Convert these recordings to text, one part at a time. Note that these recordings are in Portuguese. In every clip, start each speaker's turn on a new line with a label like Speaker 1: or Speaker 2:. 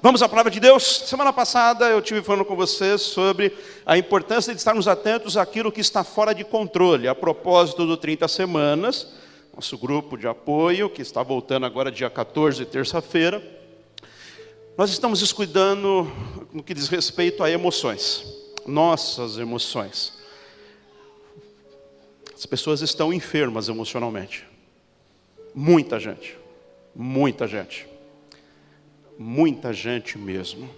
Speaker 1: Vamos à palavra de Deus. Semana passada eu tive falando com vocês sobre a importância de estarmos atentos àquilo que está fora de controle. A propósito do 30 semanas, nosso grupo de apoio, que está voltando agora dia 14, terça-feira, nós estamos descuidando no que diz respeito a emoções, nossas emoções. As pessoas estão enfermas emocionalmente. Muita gente, muita gente muita gente mesmo.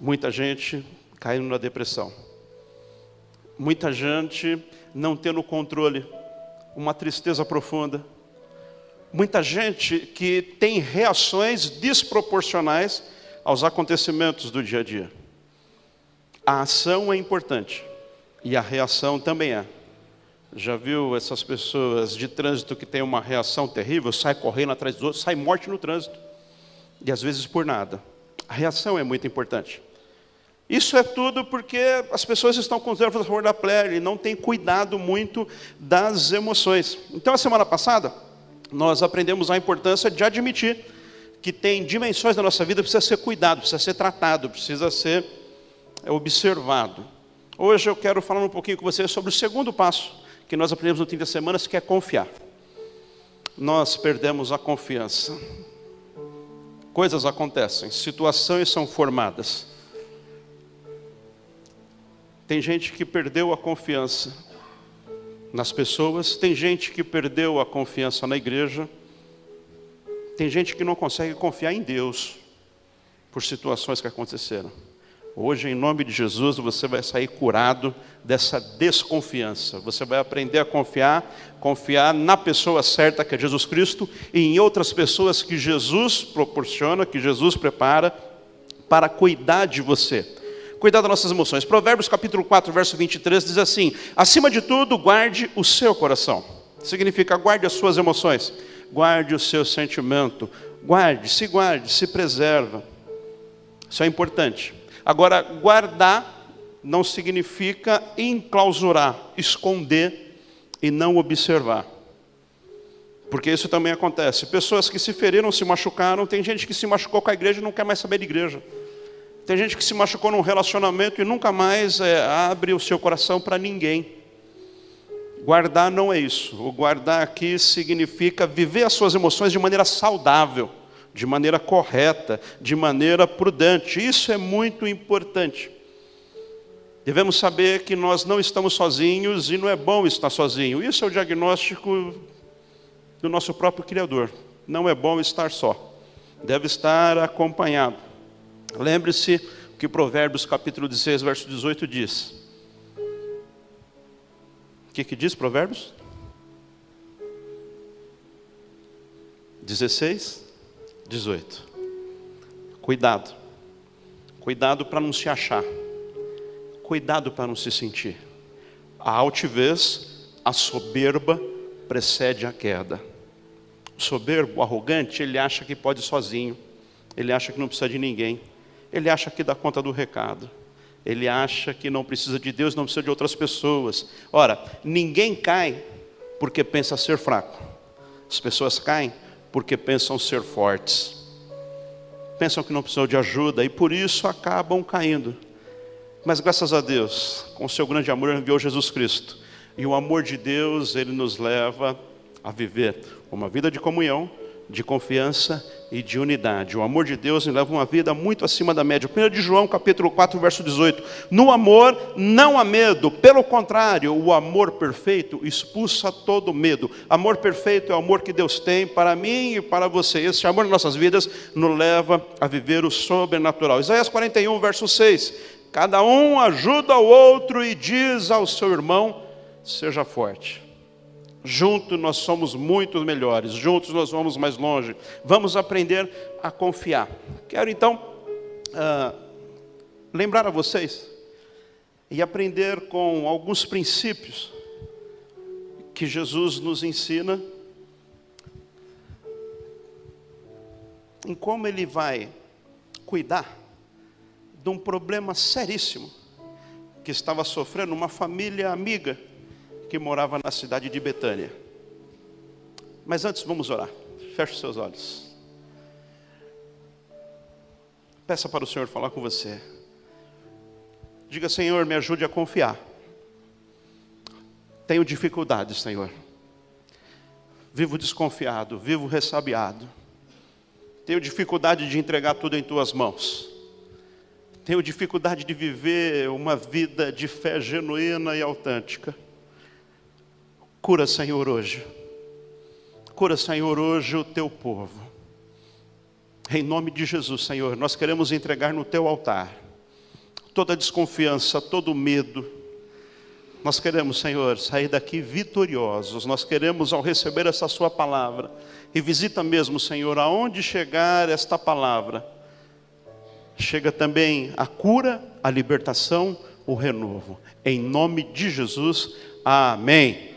Speaker 1: Muita gente caindo na depressão. Muita gente não tendo controle, uma tristeza profunda. Muita gente que tem reações desproporcionais aos acontecimentos do dia a dia. A ação é importante e a reação também é. Já viu essas pessoas de trânsito que têm uma reação terrível, sai correndo atrás dos outros, sai morte no trânsito. E às vezes por nada. A reação é muito importante. Isso é tudo porque as pessoas estão com a favor da pele e não têm cuidado muito das emoções. Então, a semana passada, nós aprendemos a importância de admitir que tem dimensões da nossa vida que precisa ser cuidado, precisa ser tratado, precisa ser observado. Hoje eu quero falar um pouquinho com vocês sobre o segundo passo que nós aprendemos no 30 semanas, que é confiar. Nós perdemos a confiança. Coisas acontecem, situações são formadas. Tem gente que perdeu a confiança nas pessoas, tem gente que perdeu a confiança na igreja, tem gente que não consegue confiar em Deus por situações que aconteceram. Hoje, em nome de Jesus, você vai sair curado dessa desconfiança. Você vai aprender a confiar, confiar na pessoa certa, que é Jesus Cristo, e em outras pessoas que Jesus proporciona, que Jesus prepara para cuidar de você. Cuidar das nossas emoções. Provérbios capítulo 4, verso 23 diz assim: Acima de tudo, guarde o seu coração. Significa guarde as suas emoções, guarde o seu sentimento, guarde, se guarde, se preserva. Isso é importante. Agora, guardar não significa enclausurar, esconder e não observar. Porque isso também acontece. Pessoas que se feriram, se machucaram, tem gente que se machucou com a igreja e não quer mais saber de igreja. Tem gente que se machucou num relacionamento e nunca mais é, abre o seu coração para ninguém. Guardar não é isso. O guardar aqui significa viver as suas emoções de maneira saudável de maneira correta, de maneira prudente. Isso é muito importante. Devemos saber que nós não estamos sozinhos e não é bom estar sozinho. Isso é o diagnóstico do nosso próprio Criador. Não é bom estar só. Deve estar acompanhado. Lembre-se que Provérbios capítulo 16, verso 18 diz. O que, que diz Provérbios? 16, 18. Cuidado. Cuidado para não se achar. Cuidado para não se sentir. A altivez, a soberba precede a queda. O soberbo, o arrogante, ele acha que pode sozinho. Ele acha que não precisa de ninguém. Ele acha que dá conta do recado. Ele acha que não precisa de Deus, não precisa de outras pessoas. Ora, ninguém cai porque pensa ser fraco. As pessoas caem porque pensam ser fortes, pensam que não precisam de ajuda e por isso acabam caindo. Mas graças a Deus, com o seu grande amor, enviou Jesus Cristo. E o amor de Deus, ele nos leva a viver uma vida de comunhão, de confiança e de unidade. O amor de Deus nos leva uma vida muito acima da média. 1 de João, capítulo 4, verso 18. No amor não há medo, pelo contrário, o amor perfeito expulsa todo medo. Amor perfeito é o amor que Deus tem para mim e para você. Esse amor em nossas vidas nos leva a viver o sobrenatural. Isaías 41, verso 6. Cada um ajuda o outro e diz ao seu irmão: seja forte. Juntos nós somos muito melhores, juntos nós vamos mais longe. Vamos aprender a confiar. Quero então uh, lembrar a vocês e aprender com alguns princípios que Jesus nos ensina em como ele vai cuidar de um problema seríssimo que estava sofrendo uma família amiga que morava na cidade de Betânia. Mas antes vamos orar. Feche seus olhos. Peça para o Senhor falar com você. Diga, Senhor, me ajude a confiar. Tenho dificuldades, Senhor. Vivo desconfiado, vivo ressabiado. Tenho dificuldade de entregar tudo em tuas mãos. Tenho dificuldade de viver uma vida de fé genuína e autêntica. Cura, Senhor, hoje. Cura, Senhor, hoje o teu povo. Em nome de Jesus, Senhor, nós queremos entregar no teu altar toda desconfiança, todo medo. Nós queremos, Senhor, sair daqui vitoriosos. Nós queremos, ao receber essa Sua palavra, e visita mesmo, Senhor, aonde chegar esta palavra, chega também a cura, a libertação, o renovo. Em nome de Jesus, amém.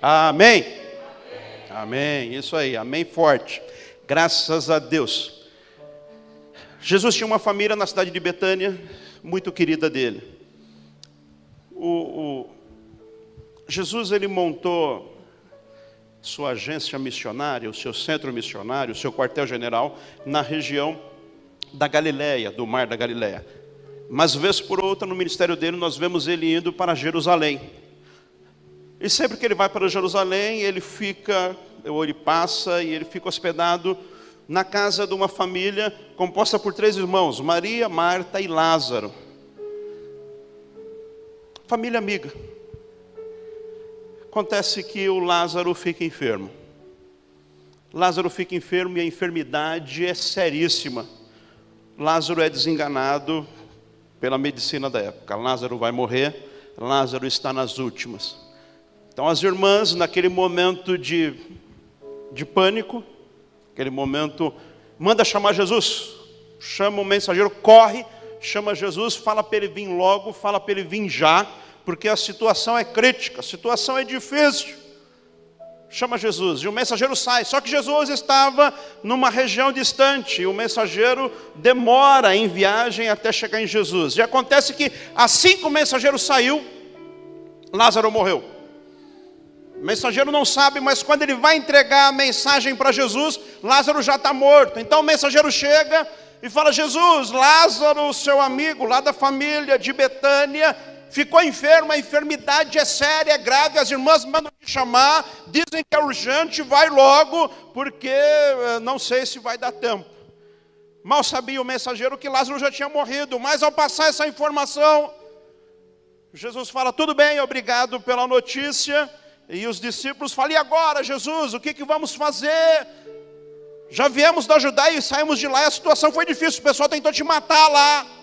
Speaker 1: Amém. Amém. amém. Isso aí, amém forte. Graças a Deus. Jesus tinha uma família na cidade de Betânia, muito querida dele. O, o, Jesus ele montou sua agência missionária, o seu centro missionário, o seu quartel-general na região da Galileia, do Mar da Galileia. Mas vez por outra no ministério dele nós vemos ele indo para Jerusalém. E sempre que ele vai para Jerusalém, ele fica, ou ele passa e ele fica hospedado na casa de uma família composta por três irmãos: Maria, Marta e Lázaro. Família amiga. Acontece que o Lázaro fica enfermo. Lázaro fica enfermo e a enfermidade é seríssima. Lázaro é desenganado pela medicina da época. Lázaro vai morrer, Lázaro está nas últimas. Então as irmãs, naquele momento de, de pânico, Aquele momento, manda chamar Jesus. Chama o mensageiro, corre, chama Jesus, fala para ele vir logo, fala para ele vir já, porque a situação é crítica, a situação é difícil. Chama Jesus, e o mensageiro sai. Só que Jesus estava numa região distante, e o mensageiro demora em viagem até chegar em Jesus. E acontece que assim que o mensageiro saiu, Lázaro morreu. O mensageiro não sabe, mas quando ele vai entregar a mensagem para Jesus, Lázaro já está morto. Então o mensageiro chega e fala: Jesus, Lázaro, seu amigo lá da família de Betânia, ficou enfermo, a enfermidade é séria, é grave, as irmãs mandam te chamar, dizem que é urgente, vai logo, porque eh, não sei se vai dar tempo. Mal sabia o mensageiro que Lázaro já tinha morrido, mas ao passar essa informação, Jesus fala: tudo bem, obrigado pela notícia. E os discípulos falam: e agora, Jesus, o que, que vamos fazer? Já viemos da Judéia e saímos de lá e a situação foi difícil, o pessoal tentou te matar lá.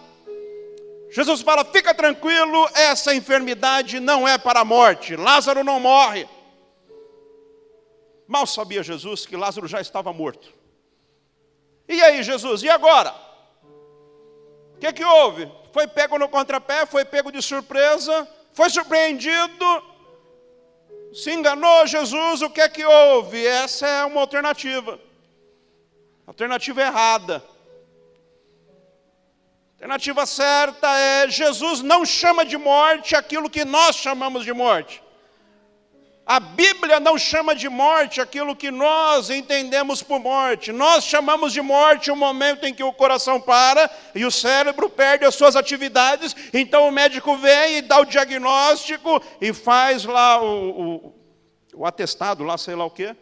Speaker 1: Jesus fala: fica tranquilo, essa enfermidade não é para a morte, Lázaro não morre. Mal sabia Jesus que Lázaro já estava morto. E aí, Jesus, e agora? O que, que houve? Foi pego no contrapé, foi pego de surpresa, foi surpreendido, se enganou Jesus, o que é que houve? Essa é uma alternativa. Alternativa errada. Alternativa certa é: Jesus não chama de morte aquilo que nós chamamos de morte. A Bíblia não chama de morte aquilo que nós entendemos por morte. Nós chamamos de morte o momento em que o coração para e o cérebro perde as suas atividades. Então o médico vem e dá o diagnóstico e faz lá o, o, o atestado, lá sei lá o quê,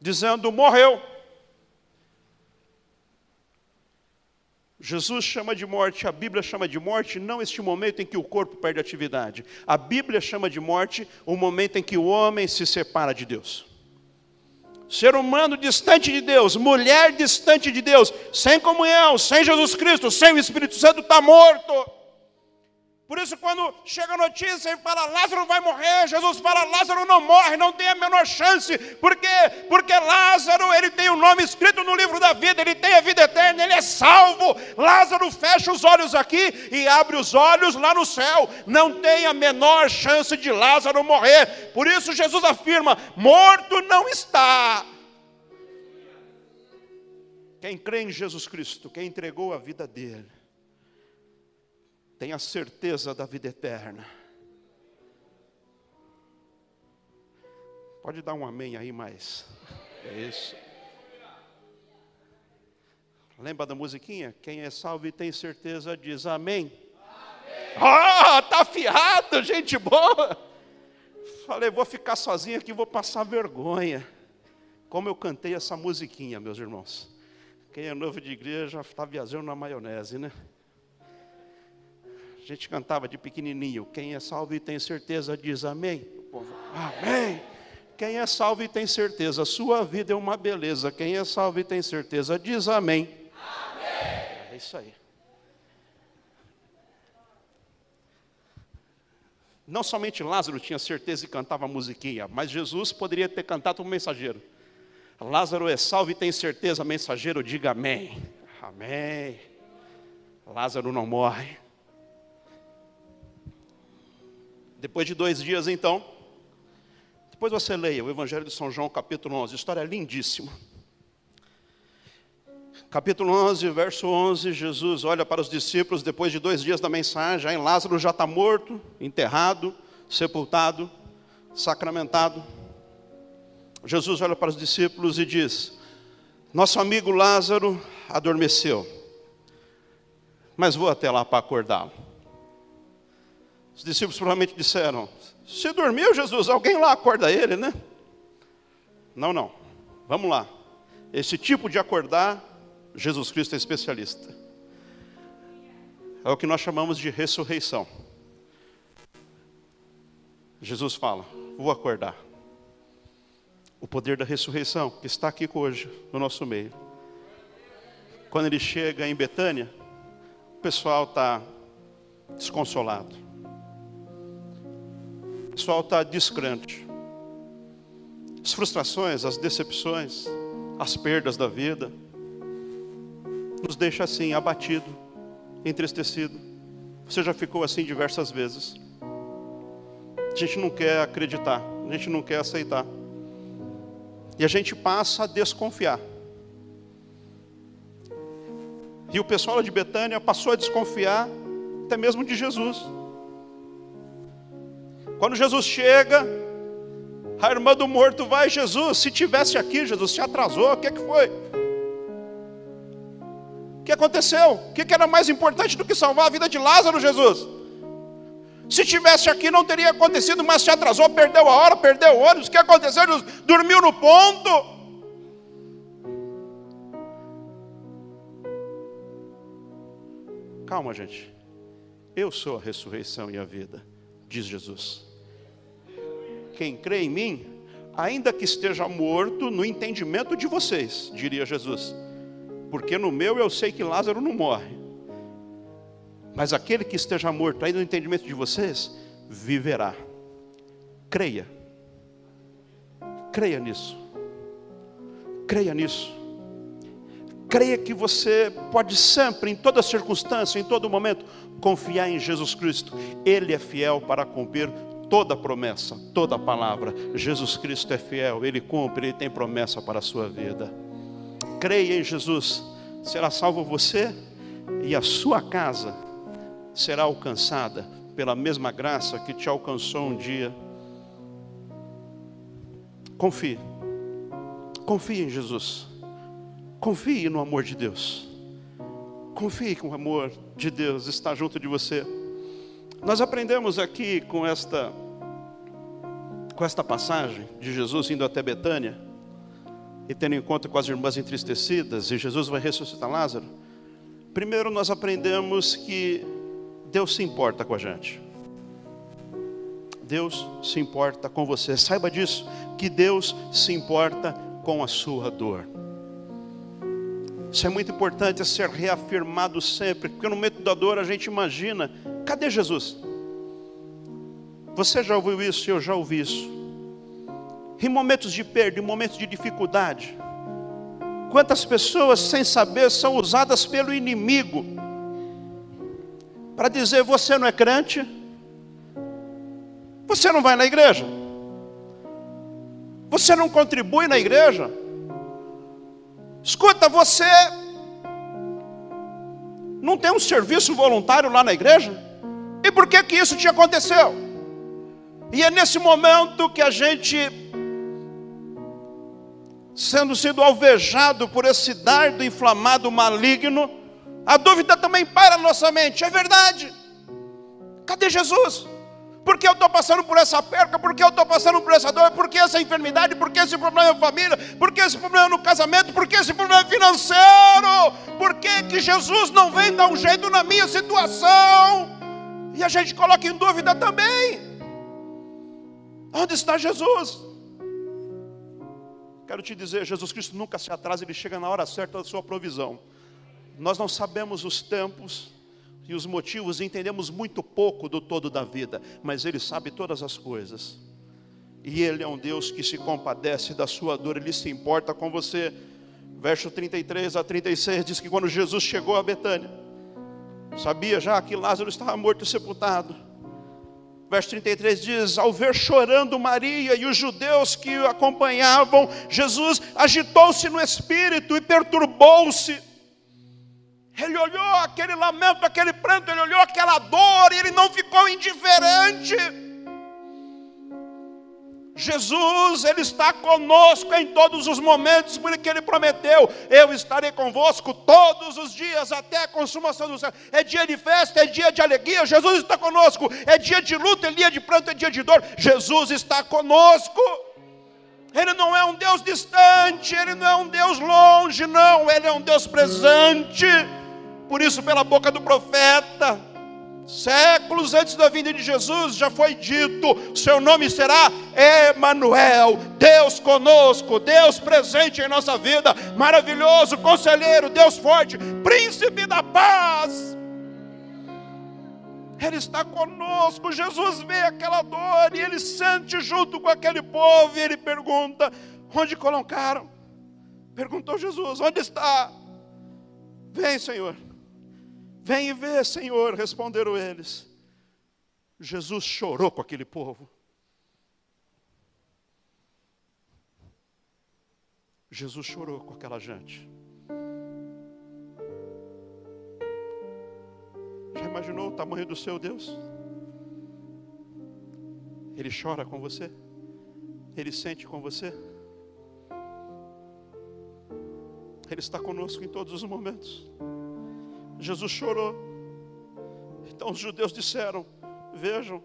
Speaker 1: dizendo: morreu. Jesus chama de morte, a Bíblia chama de morte, não este momento em que o corpo perde atividade. A Bíblia chama de morte o momento em que o homem se separa de Deus. Ser humano distante de Deus, mulher distante de Deus, sem comunhão, sem Jesus Cristo, sem o Espírito Santo, está morto. Por isso, quando chega a notícia e fala Lázaro vai morrer, Jesus fala Lázaro não morre, não tem a menor chance. Por quê? Porque Lázaro ele tem o nome escrito no livro da vida, ele tem a vida eterna, ele é salvo. Lázaro fecha os olhos aqui e abre os olhos lá no céu. Não tem a menor chance de Lázaro morrer. Por isso, Jesus afirma: morto não está. Quem crê em Jesus Cristo, quem entregou a vida dele tem a certeza da vida eterna. Pode dar um amém aí mais. É isso. Lembra da musiquinha? Quem é salvo e tem certeza diz amém. Ah, oh, tá afiado, gente boa. Falei, vou ficar sozinho aqui, vou passar vergonha. Como eu cantei essa musiquinha, meus irmãos. Quem é novo de igreja está viajando na maionese, né? A gente cantava de pequenininho. Quem é salvo e tem certeza diz amém. amém. Quem é salvo e tem certeza, sua vida é uma beleza. Quem é salvo e tem certeza diz amém. amém. É isso aí. Não somente Lázaro tinha certeza e cantava musiquinha, mas Jesus poderia ter cantado um mensageiro. Lázaro é salvo e tem certeza, mensageiro, diga amém. Amém. Lázaro não morre. Depois de dois dias, então, depois você leia o Evangelho de São João, capítulo 11, história lindíssima. Capítulo 11, verso 11, Jesus olha para os discípulos depois de dois dias da mensagem, aí Lázaro já está morto, enterrado, sepultado, sacramentado. Jesus olha para os discípulos e diz: Nosso amigo Lázaro adormeceu, mas vou até lá para acordá-lo. Os discípulos provavelmente disseram: Se dormiu, Jesus, alguém lá acorda ele, né? Não, não, vamos lá. Esse tipo de acordar Jesus Cristo é especialista. É o que nós chamamos de ressurreição. Jesus fala: Vou acordar. O poder da ressurreição que está aqui hoje no nosso meio. Quando ele chega em Betânia, o pessoal está desconsolado. Pessoal está descrente. As frustrações, as decepções, as perdas da vida nos deixa assim, abatido, entristecido. Você já ficou assim diversas vezes. A gente não quer acreditar, a gente não quer aceitar. E a gente passa a desconfiar. E o pessoal de Betânia passou a desconfiar até mesmo de Jesus. Quando Jesus chega, a irmã do morto vai, Jesus, se tivesse aqui, Jesus, se atrasou, o que, é que foi? O que aconteceu? O que era mais importante do que salvar a vida de Lázaro, Jesus? Se tivesse aqui não teria acontecido, mas se atrasou, perdeu a hora, perdeu o ônibus. O que aconteceu? Jesus dormiu no ponto. Calma, gente. Eu sou a ressurreição e a vida, diz Jesus. Quem crê em mim, ainda que esteja morto no entendimento de vocês, diria Jesus porque no meu eu sei que Lázaro não morre. Mas aquele que esteja morto, aí no entendimento de vocês, viverá. Creia. Creia nisso. Creia nisso. Creia que você pode sempre, em toda circunstância, em todo momento, confiar em Jesus Cristo. Ele é fiel para cumprir toda promessa, toda palavra. Jesus Cristo é fiel, Ele cumpre, Ele tem promessa para a sua vida creia em Jesus, será salvo você e a sua casa será alcançada pela mesma graça que te alcançou um dia. Confie, confie em Jesus, confie no amor de Deus, confie que o amor de Deus está junto de você. Nós aprendemos aqui com esta com esta passagem de Jesus indo até Betânia e tendo em conta com as irmãs entristecidas, e Jesus vai ressuscitar Lázaro, primeiro nós aprendemos que Deus se importa com a gente. Deus se importa com você. Saiba disso, que Deus se importa com a sua dor. Isso é muito importante, é ser reafirmado sempre, porque no momento da dor a gente imagina, cadê Jesus? Você já ouviu isso? Eu já ouvi isso em momentos de perda, em momentos de dificuldade. Quantas pessoas, sem saber, são usadas pelo inimigo para dizer: você não é crente, você não vai na igreja, você não contribui na igreja. Escuta, você não tem um serviço voluntário lá na igreja? E por que que isso te aconteceu? E é nesse momento que a gente sendo sido alvejado por esse dardo inflamado maligno, a dúvida também para na nossa mente, é verdade. Cadê Jesus? Por que eu estou passando por essa perca? Por que eu estou passando por essa dor? Por que essa enfermidade? Por que esse problema na família? Por que esse problema no casamento? Por que esse problema financeiro? Por que, que Jesus não vem dar um jeito na minha situação? E a gente coloca em dúvida também. Onde está Jesus? Quero te dizer, Jesus Cristo nunca se atrasa, ele chega na hora certa da sua provisão. Nós não sabemos os tempos e os motivos, entendemos muito pouco do todo da vida, mas ele sabe todas as coisas. E ele é um Deus que se compadece da sua dor, ele se importa com você. Verso 33 a 36 diz que quando Jesus chegou a Betânia, sabia já que Lázaro estava morto e sepultado Verso 33 diz: Ao ver chorando Maria e os judeus que o acompanhavam, Jesus agitou-se no espírito e perturbou-se. Ele olhou aquele lamento, aquele pranto, ele olhou aquela dor e ele não ficou indiferente. Jesus, Ele está conosco em todos os momentos, porque Ele prometeu: Eu estarei convosco todos os dias até a consumação do céu. É dia de festa, é dia de alegria, Jesus está conosco. É dia de luta, é dia de pranto, é dia de dor. Jesus está conosco. Ele não é um Deus distante, Ele não é um Deus longe, não, Ele é um Deus presente. Por isso, pela boca do profeta, Séculos antes da vinda de Jesus já foi dito: seu nome será Emanuel, Deus conosco, Deus presente em nossa vida, maravilhoso, conselheiro, Deus forte, príncipe da paz. Ele está conosco, Jesus vê aquela dor e ele sente junto com aquele povo e ele pergunta: onde colocaram? Perguntou Jesus: onde está? Vem, Senhor. Vem e vê, Senhor, responderam eles. Jesus chorou com aquele povo. Jesus chorou com aquela gente. Já imaginou o tamanho do seu Deus? Ele chora com você? Ele sente com você? Ele está conosco em todos os momentos. Jesus chorou. Então os judeus disseram: Vejam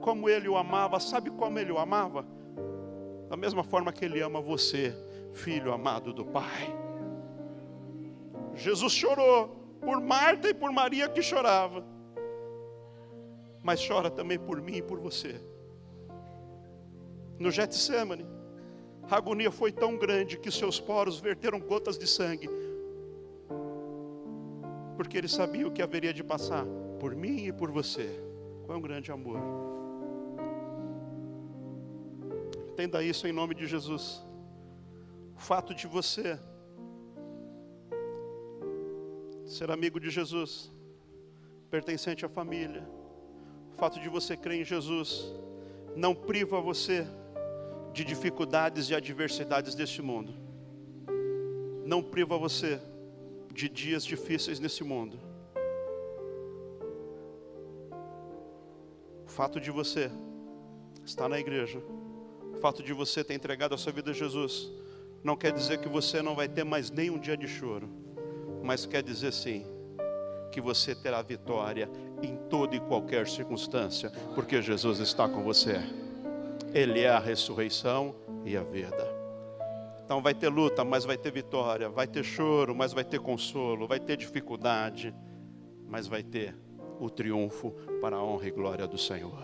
Speaker 1: como ele o amava. Sabe como ele o amava? Da mesma forma que ele ama você, filho amado do Pai. Jesus chorou por Marta e por Maria que chorava, mas chora também por mim e por você. No Getsemane, a agonia foi tão grande que seus poros verteram gotas de sangue porque ele sabia o que haveria de passar por mim e por você. Um grande amor. Entenda isso em nome de Jesus. O fato de você ser amigo de Jesus, pertencente à família, o fato de você crer em Jesus, não priva você de dificuldades e adversidades deste mundo. Não priva você de dias difíceis nesse mundo. O fato de você estar na igreja, o fato de você ter entregado a sua vida a Jesus, não quer dizer que você não vai ter mais nenhum dia de choro, mas quer dizer sim que você terá vitória em toda e qualquer circunstância, porque Jesus está com você. Ele é a ressurreição e a vida. Então vai ter luta, mas vai ter vitória, vai ter choro, mas vai ter consolo, vai ter dificuldade, mas vai ter o triunfo para a honra e glória do Senhor.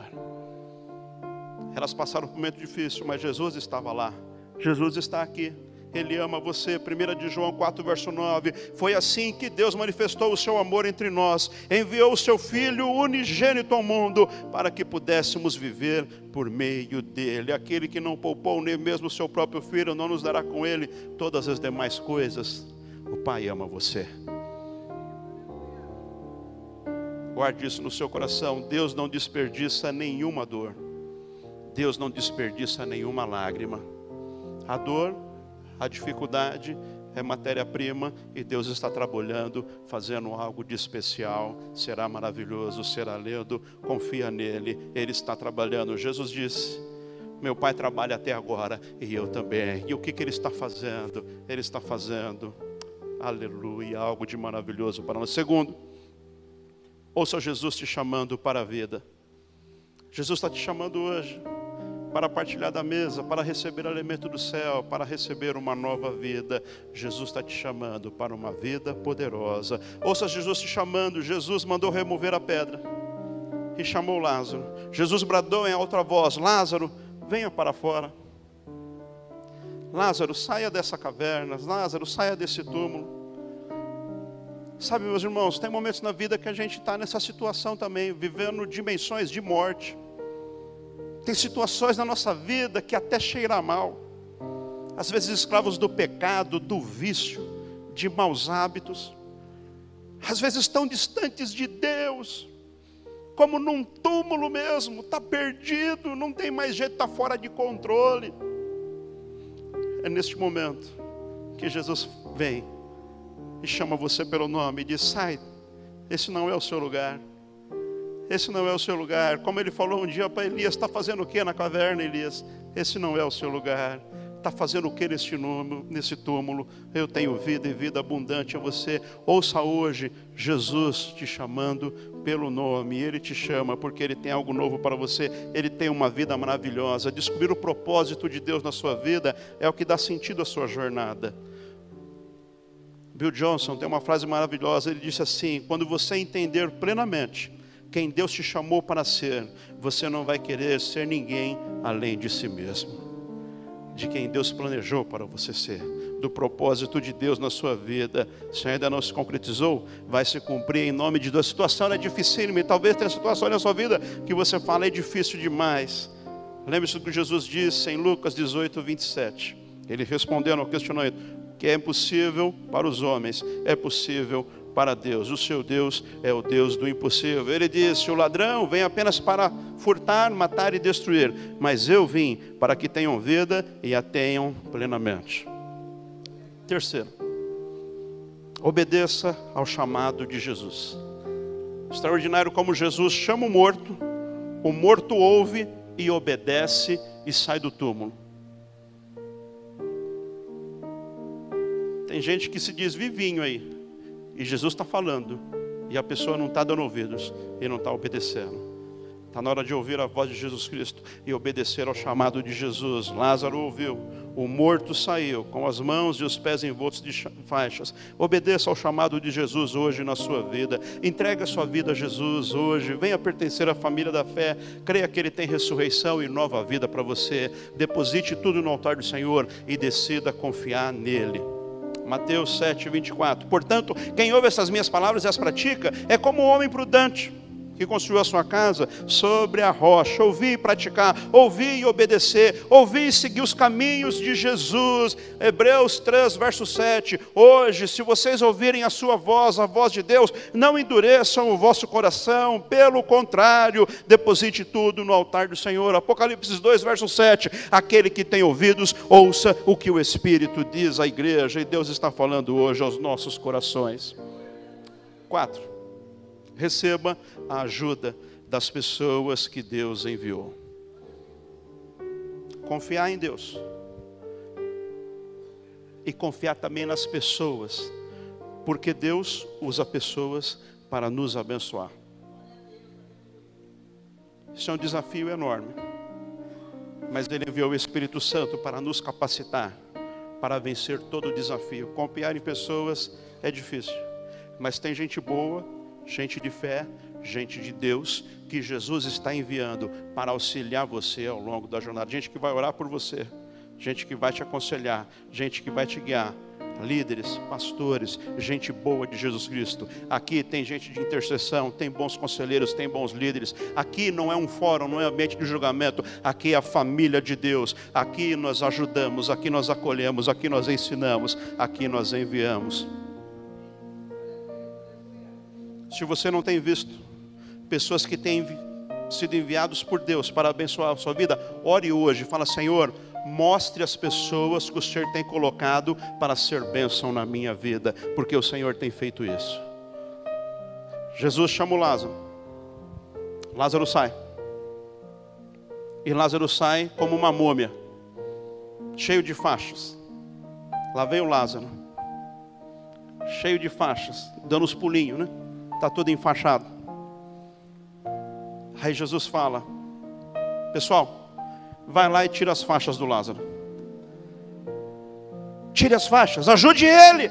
Speaker 1: Elas passaram por um momento difícil, mas Jesus estava lá. Jesus está aqui. Ele ama você. 1 de João 4, verso 9. Foi assim que Deus manifestou o seu amor entre nós. Enviou o seu Filho unigênito ao mundo para que pudéssemos viver por meio dele. Aquele que não poupou nem mesmo o seu próprio Filho, não nos dará com ele todas as demais coisas. O Pai ama você. Guarde isso no seu coração. Deus não desperdiça nenhuma dor. Deus não desperdiça nenhuma lágrima. A dor a dificuldade é matéria-prima e Deus está trabalhando, fazendo algo de especial. Será maravilhoso, será lindo. Confia nele, ele está trabalhando. Jesus disse: Meu pai trabalha até agora e eu também. E o que, que ele está fazendo? Ele está fazendo, aleluia, algo de maravilhoso para nós. Segundo, ouça Jesus te chamando para a vida. Jesus está te chamando hoje para partilhar da mesa, para receber alimento do céu, para receber uma nova vida. Jesus está te chamando para uma vida poderosa. Ouça Jesus te chamando. Jesus mandou remover a pedra e chamou Lázaro. Jesus bradou em alta voz: Lázaro, venha para fora. Lázaro, saia dessa caverna. Lázaro, saia desse túmulo. Sabe, meus irmãos, tem momentos na vida que a gente está nessa situação também, vivendo dimensões de morte. Tem situações na nossa vida que até cheira mal. Às vezes escravos do pecado, do vício, de maus hábitos. Às vezes tão distantes de Deus, como num túmulo mesmo, está perdido, não tem mais jeito, está fora de controle. É neste momento que Jesus vem e chama você pelo nome e diz: sai, esse não é o seu lugar. Esse não é o seu lugar. Como ele falou um dia para Elias: está fazendo o que na caverna, Elias? Esse não é o seu lugar. Está fazendo o que neste número, nesse túmulo? Eu tenho vida e vida abundante a você. Ouça hoje Jesus te chamando pelo nome. Ele te chama porque ele tem algo novo para você. Ele tem uma vida maravilhosa. Descobrir o propósito de Deus na sua vida é o que dá sentido à sua jornada. Bill Johnson tem uma frase maravilhosa. Ele disse assim: quando você entender plenamente quem Deus te chamou para ser, você não vai querer ser ninguém além de si mesmo. De quem Deus planejou para você ser, do propósito de Deus na sua vida. Se ainda não se concretizou, vai se cumprir em nome de Deus. A situação é dificílima, e talvez tenha situação na sua vida que você fala é difícil demais. Lembre-se do que Jesus disse em Lucas 18, 27. Ele respondendo ao questionamento: que é impossível para os homens, é possível para Deus. O seu Deus é o Deus do impossível. Ele disse: O ladrão vem apenas para furtar, matar e destruir, mas eu vim para que tenham vida e a tenham plenamente. Terceiro, obedeça ao chamado de Jesus. Extraordinário como Jesus chama o morto, o morto ouve e obedece e sai do túmulo. Tem gente que se diz vivinho aí, e Jesus está falando, e a pessoa não está dando ouvidos e não está obedecendo. Está na hora de ouvir a voz de Jesus Cristo e obedecer ao chamado de Jesus. Lázaro ouviu, o morto saiu, com as mãos e os pés envoltos de faixas. Obedeça ao chamado de Jesus hoje na sua vida. Entregue a sua vida a Jesus hoje. Venha pertencer à família da fé. Creia que Ele tem ressurreição e nova vida para você. Deposite tudo no altar do Senhor e decida confiar nele. Mateus 7, 24. Portanto, quem ouve essas minhas palavras e as pratica é como um homem prudente que construiu a sua casa sobre a rocha. Ouvir e praticar, ouvir e obedecer, ouvir e seguir os caminhos de Jesus. Hebreus 3, verso 7. Hoje, se vocês ouvirem a sua voz, a voz de Deus, não endureçam o vosso coração, pelo contrário, deposite tudo no altar do Senhor. Apocalipse 2, verso 7. Aquele que tem ouvidos, ouça o que o Espírito diz à igreja, e Deus está falando hoje aos nossos corações. 4 receba a ajuda das pessoas que Deus enviou. Confiar em Deus. E confiar também nas pessoas, porque Deus usa pessoas para nos abençoar. Isso é um desafio enorme. Mas Ele enviou o Espírito Santo para nos capacitar, para vencer todo o desafio. Confiar em pessoas é difícil, mas tem gente boa gente de fé, gente de Deus, que Jesus está enviando para auxiliar você ao longo da jornada. Gente que vai orar por você, gente que vai te aconselhar, gente que vai te guiar. Líderes, pastores, gente boa de Jesus Cristo. Aqui tem gente de intercessão, tem bons conselheiros, tem bons líderes. Aqui não é um fórum, não é ambiente de julgamento. Aqui é a família de Deus. Aqui nós ajudamos, aqui nós acolhemos, aqui nós ensinamos, aqui nós enviamos. Se você não tem visto pessoas que têm sido enviados por Deus para abençoar a sua vida, ore hoje, fala: Senhor, mostre as pessoas que o Senhor tem colocado para ser bênção na minha vida, porque o Senhor tem feito isso. Jesus chama o Lázaro. Lázaro sai. E Lázaro sai como uma múmia, cheio de faixas. Lá veio Lázaro, cheio de faixas, dando os pulinhos, né? Está todo enfaixado. Aí Jesus fala: Pessoal, vai lá e tira as faixas do Lázaro. Tire as faixas, ajude ele.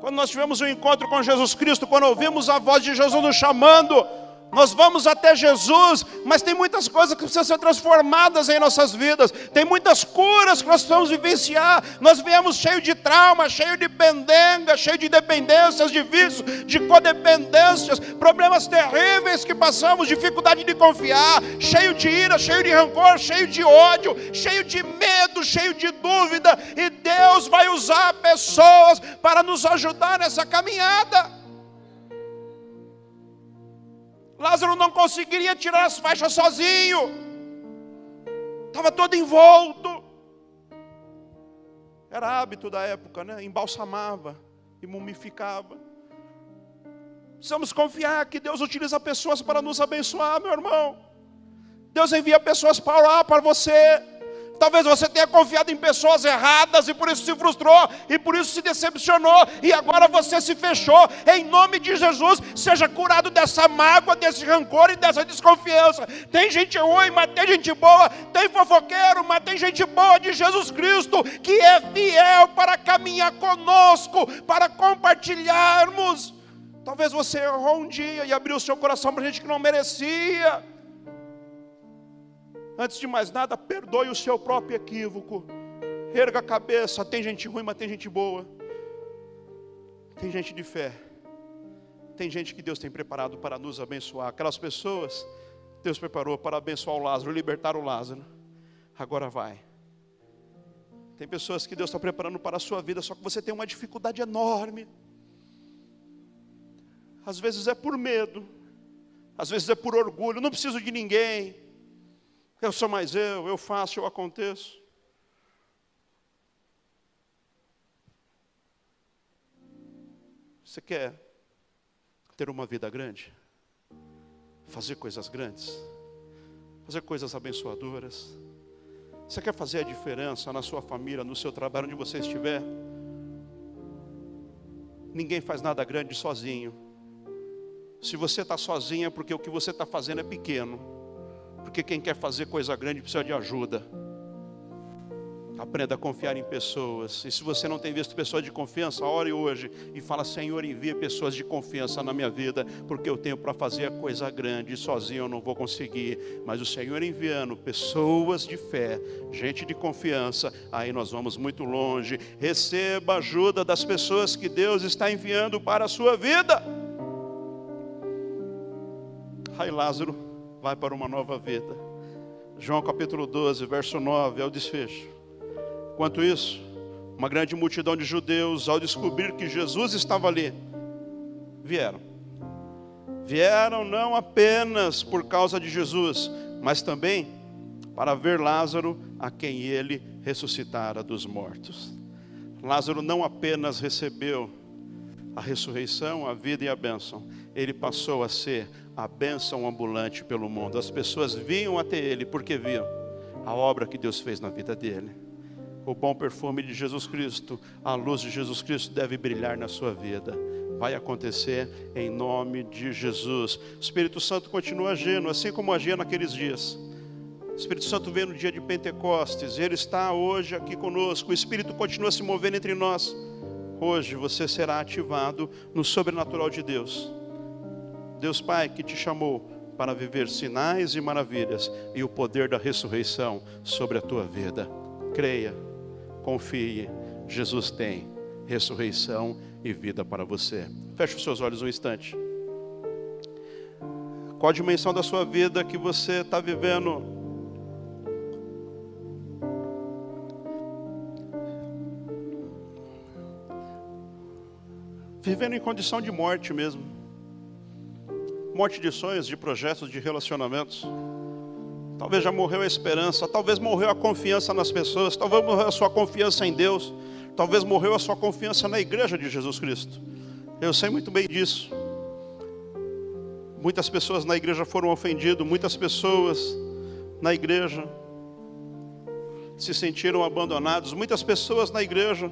Speaker 1: Quando nós tivemos um encontro com Jesus Cristo, quando ouvimos a voz de Jesus nos chamando, nós vamos até Jesus, mas tem muitas coisas que precisam ser transformadas em nossas vidas. Tem muitas curas que nós precisamos vivenciar. Nós viemos cheio de trauma, cheio de pendenga, cheio de dependências, de vícios, de codependências, problemas terríveis que passamos, dificuldade de confiar, cheio de ira, cheio de rancor, cheio de ódio, cheio de medo, cheio de dúvida. E Deus vai usar pessoas para nos ajudar nessa caminhada. Lázaro não conseguiria tirar as faixas sozinho, estava todo envolto. Era hábito da época, né? Embalsamava e mumificava. Precisamos confiar que Deus utiliza pessoas para nos abençoar, meu irmão. Deus envia pessoas para orar para você. Talvez você tenha confiado em pessoas erradas e por isso se frustrou e por isso se decepcionou e agora você se fechou. Em nome de Jesus, seja curado dessa mágoa, desse rancor e dessa desconfiança. Tem gente ruim, mas tem gente boa. Tem fofoqueiro, mas tem gente boa de Jesus Cristo que é fiel para caminhar conosco, para compartilharmos. Talvez você errou um dia e abriu o seu coração para gente que não merecia. Antes de mais nada, perdoe o seu próprio equívoco. Erga a cabeça. Tem gente ruim, mas tem gente boa. Tem gente de fé. Tem gente que Deus tem preparado para nos abençoar. Aquelas pessoas, Deus preparou para abençoar o Lázaro, libertar o Lázaro. Agora vai. Tem pessoas que Deus está preparando para a sua vida, só que você tem uma dificuldade enorme. Às vezes é por medo, às vezes é por orgulho, não preciso de ninguém. Eu sou mais eu, eu faço, eu aconteço. Você quer ter uma vida grande? Fazer coisas grandes? Fazer coisas abençoadoras? Você quer fazer a diferença na sua família, no seu trabalho, onde você estiver? Ninguém faz nada grande sozinho. Se você está sozinho é porque o que você está fazendo é pequeno porque quem quer fazer coisa grande precisa de ajuda. Aprenda a confiar em pessoas. E se você não tem visto pessoas de confiança, ore hoje e fala: Senhor, envia pessoas de confiança na minha vida, porque eu tenho para fazer coisa grande. Sozinho eu não vou conseguir. Mas o Senhor enviando pessoas de fé, gente de confiança, aí nós vamos muito longe. Receba ajuda das pessoas que Deus está enviando para a sua vida. Ai, Lázaro vai para uma nova vida. João capítulo 12, verso 9 é o desfecho. Enquanto isso, uma grande multidão de judeus, ao descobrir que Jesus estava ali, vieram. Vieram não apenas por causa de Jesus, mas também para ver Lázaro, a quem ele ressuscitara dos mortos. Lázaro não apenas recebeu a ressurreição, a vida e a bênção, ele passou a ser a bênção ambulante pelo mundo. As pessoas vinham até ele porque viam a obra que Deus fez na vida dele. O bom perfume de Jesus Cristo, a luz de Jesus Cristo deve brilhar na sua vida. Vai acontecer em nome de Jesus. O Espírito Santo continua agindo, assim como agia naqueles dias. O Espírito Santo veio no dia de Pentecostes, ele está hoje aqui conosco. O Espírito continua se movendo entre nós. Hoje você será ativado no sobrenatural de Deus. Deus Pai que te chamou para viver sinais e maravilhas e o poder da ressurreição sobre a tua vida. Creia, confie, Jesus tem ressurreição e vida para você. Feche os seus olhos um instante. Qual a dimensão da sua vida que você está vivendo? Vivendo em condição de morte mesmo morte de sonhos, de projetos, de relacionamentos. Talvez já morreu a esperança, talvez morreu a confiança nas pessoas, talvez morreu a sua confiança em Deus, talvez morreu a sua confiança na igreja de Jesus Cristo. Eu sei muito bem disso. Muitas pessoas na igreja foram ofendidas, muitas pessoas na igreja se sentiram abandonados, muitas pessoas na igreja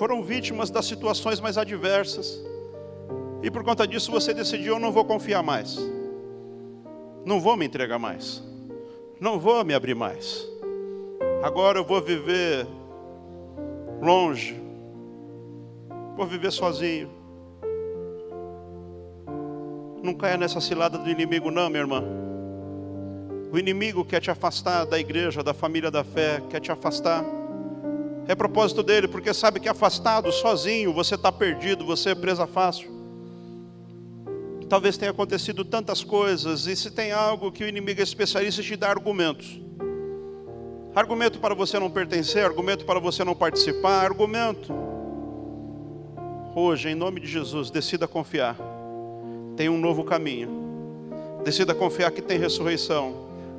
Speaker 1: foram vítimas das situações mais adversas. E por conta disso você decidiu: eu não vou confiar mais, não vou me entregar mais, não vou me abrir mais. Agora eu vou viver longe, vou viver sozinho. Não caia nessa cilada do inimigo, não, minha irmã. O inimigo quer te afastar da igreja, da família da fé, quer te afastar. É propósito dele, porque sabe que afastado, sozinho, você está perdido, você é presa fácil. Talvez tenha acontecido tantas coisas, e se tem algo que o inimigo é especialista, te dá argumentos. Argumento para você não pertencer, argumento para você não participar, argumento. Hoje, em nome de Jesus, decida confiar. Tem um novo caminho. Decida confiar que tem ressurreição.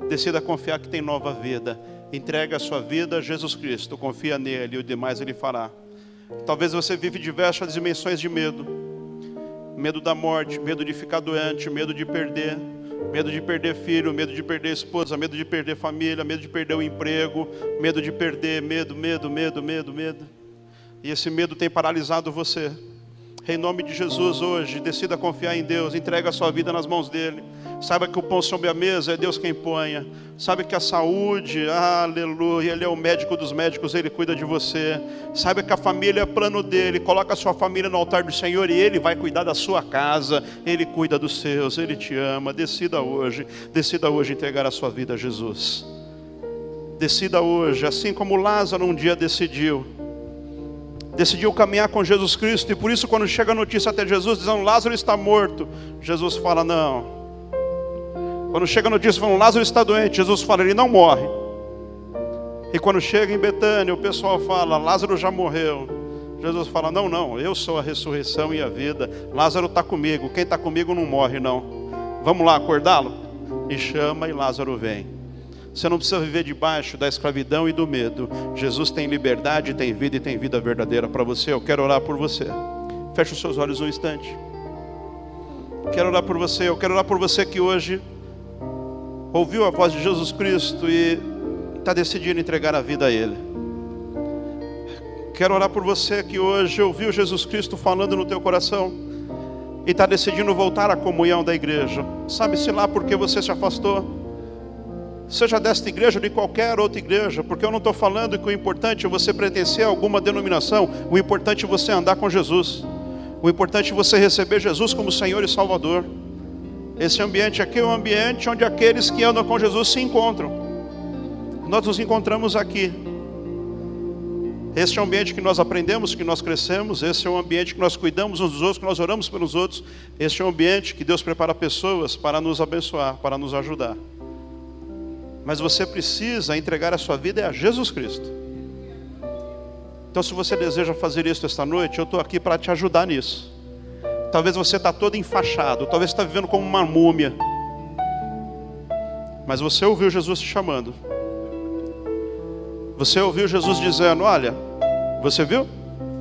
Speaker 1: Decida confiar que tem nova vida. Entregue a sua vida a Jesus Cristo. Confia nele e o demais ele fará. Talvez você vive diversas dimensões de medo medo da morte, medo de ficar doente, medo de perder, medo de perder filho, medo de perder esposa, medo de perder família, medo de perder o emprego, medo de perder, medo, medo, medo, medo, medo. E esse medo tem paralisado você. Em nome de Jesus hoje, decida confiar em Deus, entrega a sua vida nas mãos dele. Saiba que o pão sobre a mesa é Deus quem ponha. Sabe que a saúde, aleluia, Ele é o médico dos médicos, Ele cuida de você. Saiba que a família é plano dele. Coloca a sua família no altar do Senhor e Ele vai cuidar da sua casa. Ele cuida dos seus, Ele te ama. Decida hoje, decida hoje entregar a sua vida a Jesus. Decida hoje, assim como Lázaro um dia decidiu decidiu caminhar com Jesus Cristo, e por isso, quando chega a notícia até Jesus, dizendo Lázaro está morto, Jesus fala: Não. Quando chega a notícia falando Lázaro está doente, Jesus fala: Ele não morre. E quando chega em Betânia, o pessoal fala: Lázaro já morreu. Jesus fala: Não, não, eu sou a ressurreição e a vida. Lázaro está comigo, quem está comigo não morre, não. Vamos lá acordá-lo? E chama e Lázaro vem. Você não precisa viver debaixo da escravidão e do medo. Jesus tem liberdade, tem vida e tem vida verdadeira para você. Eu quero orar por você. Feche os seus olhos um instante. Quero orar por você. Eu quero orar por você que hoje ouviu a voz de Jesus Cristo e está decidindo entregar a vida a Ele. Quero orar por você que hoje ouviu Jesus Cristo falando no teu coração e está decidindo voltar à comunhão da igreja. Sabe-se lá porque você se afastou? Seja desta igreja ou de qualquer outra igreja, porque eu não estou falando que o importante é você pertencer a alguma denominação, o importante é você andar com Jesus, o importante é você receber Jesus como Senhor e Salvador. Esse ambiente aqui é um ambiente onde aqueles que andam com Jesus se encontram. Nós nos encontramos aqui. Este é o ambiente que nós aprendemos, que nós crescemos, esse é o ambiente que nós cuidamos uns dos outros, que nós oramos pelos outros. Este é o ambiente que Deus prepara pessoas para nos abençoar, para nos ajudar. Mas você precisa entregar a sua vida a Jesus Cristo. Então, se você deseja fazer isso esta noite, eu estou aqui para te ajudar nisso. Talvez você está todo enfaixado, talvez está vivendo como uma múmia. Mas você ouviu Jesus te chamando. Você ouviu Jesus dizendo: Olha, você viu?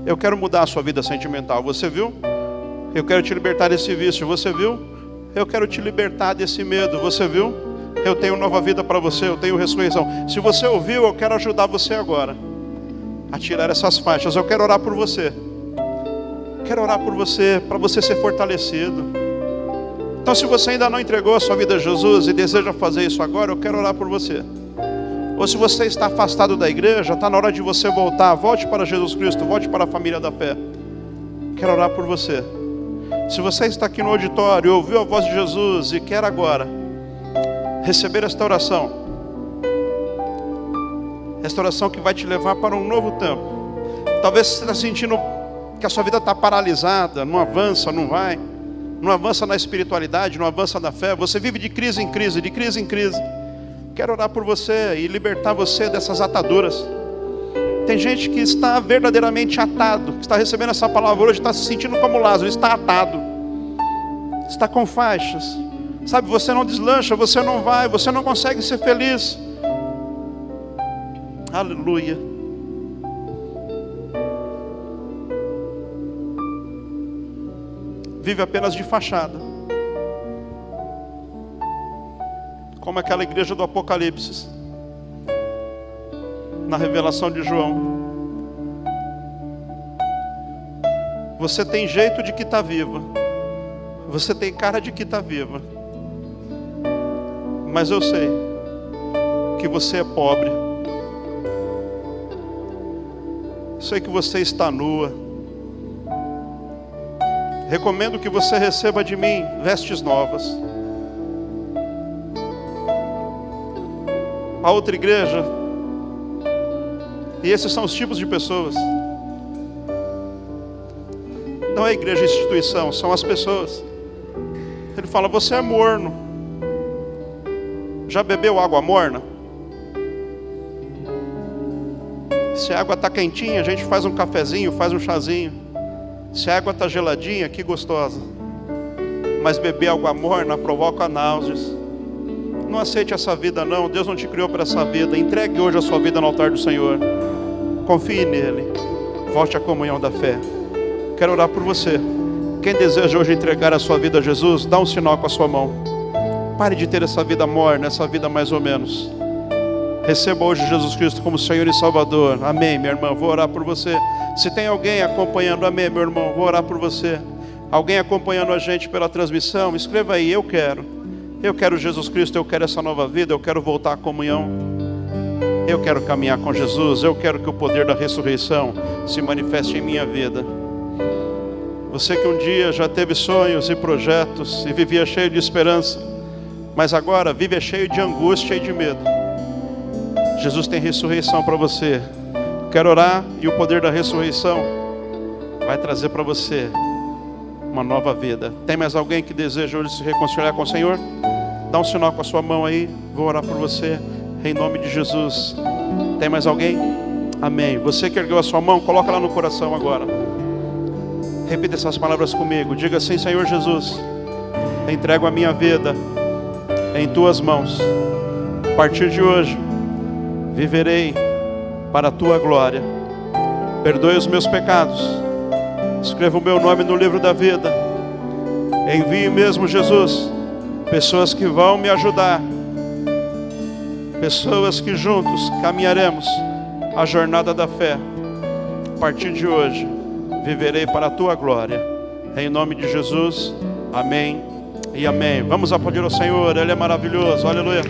Speaker 1: Eu quero mudar a sua vida sentimental. Você viu? Eu quero te libertar desse vício. Você viu? Eu quero te libertar desse medo. Você viu? Eu tenho nova vida para você, eu tenho ressurreição. Se você ouviu, eu quero ajudar você agora a tirar essas faixas. Eu quero orar por você. Quero orar por você, para você ser fortalecido. Então, se você ainda não entregou a sua vida a Jesus e deseja fazer isso agora, eu quero orar por você. Ou se você está afastado da igreja, está na hora de você voltar. Volte para Jesus Cristo, volte para a família da fé. Quero orar por você. Se você está aqui no auditório, ouviu a voz de Jesus e quer agora receber esta oração. Esta oração que vai te levar para um novo tempo. Talvez você está sentindo que a sua vida está paralisada, não avança, não vai, não avança na espiritualidade, não avança na fé. Você vive de crise em crise, de crise em crise. Quero orar por você e libertar você dessas ataduras. Tem gente que está verdadeiramente atado, que está recebendo essa palavra hoje, está se sentindo como Lázaro, está atado, está com faixas Sabe, você não deslancha, você não vai, você não consegue ser feliz. Aleluia. vive apenas de fachada. Como aquela igreja do Apocalipse, na revelação de João. Você tem jeito de que está viva, você tem cara de que está viva, mas eu sei que você é pobre, sei que você está nua. Recomendo que você receba de mim vestes novas. A outra igreja, e esses são os tipos de pessoas. Não é igreja instituição, são as pessoas. Ele fala: Você é morno. Já bebeu água morna? Se a água está quentinha, a gente faz um cafezinho, faz um chazinho. Se a água está geladinha, que gostosa. Mas beber água morna provoca náuseas. Não aceite essa vida, não. Deus não te criou para essa vida. Entregue hoje a sua vida no altar do Senhor. Confie nele. Volte à comunhão da fé. Quero orar por você. Quem deseja hoje entregar a sua vida a Jesus, dá um sinal com a sua mão. Pare de ter essa vida morna, essa vida mais ou menos. Receba hoje Jesus Cristo como Senhor e Salvador. Amém, minha irmã. Vou orar por você. Se tem alguém acompanhando, amém, meu irmão. Vou orar por você. Alguém acompanhando a gente pela transmissão, escreva aí, eu quero. Eu quero Jesus Cristo, eu quero essa nova vida, eu quero voltar à comunhão. Eu quero caminhar com Jesus, eu quero que o poder da ressurreição se manifeste em minha vida. Você que um dia já teve sonhos e projetos e vivia cheio de esperança, mas agora vive cheio de angústia e de medo. Jesus tem ressurreição para você. Quero orar e o poder da ressurreição vai trazer para você uma nova vida. Tem mais alguém que deseja hoje se reconciliar com o Senhor? Dá um sinal com a sua mão aí. Vou orar por você em nome de Jesus. Tem mais alguém? Amém. Você que ergueu a sua mão, coloca lá no coração agora. Repita essas palavras comigo. Diga assim, Senhor Jesus, entrego a minha vida em tuas mãos. A partir de hoje, viverei para a tua glória. Perdoe os meus pecados. Escreva o meu nome no livro da vida. Envie mesmo, Jesus, pessoas que vão me ajudar. Pessoas que juntos caminharemos a jornada da fé. A partir de hoje, viverei para a tua glória. Em nome de Jesus, amém e amém. Vamos aplaudir o Senhor, Ele é maravilhoso, aleluia.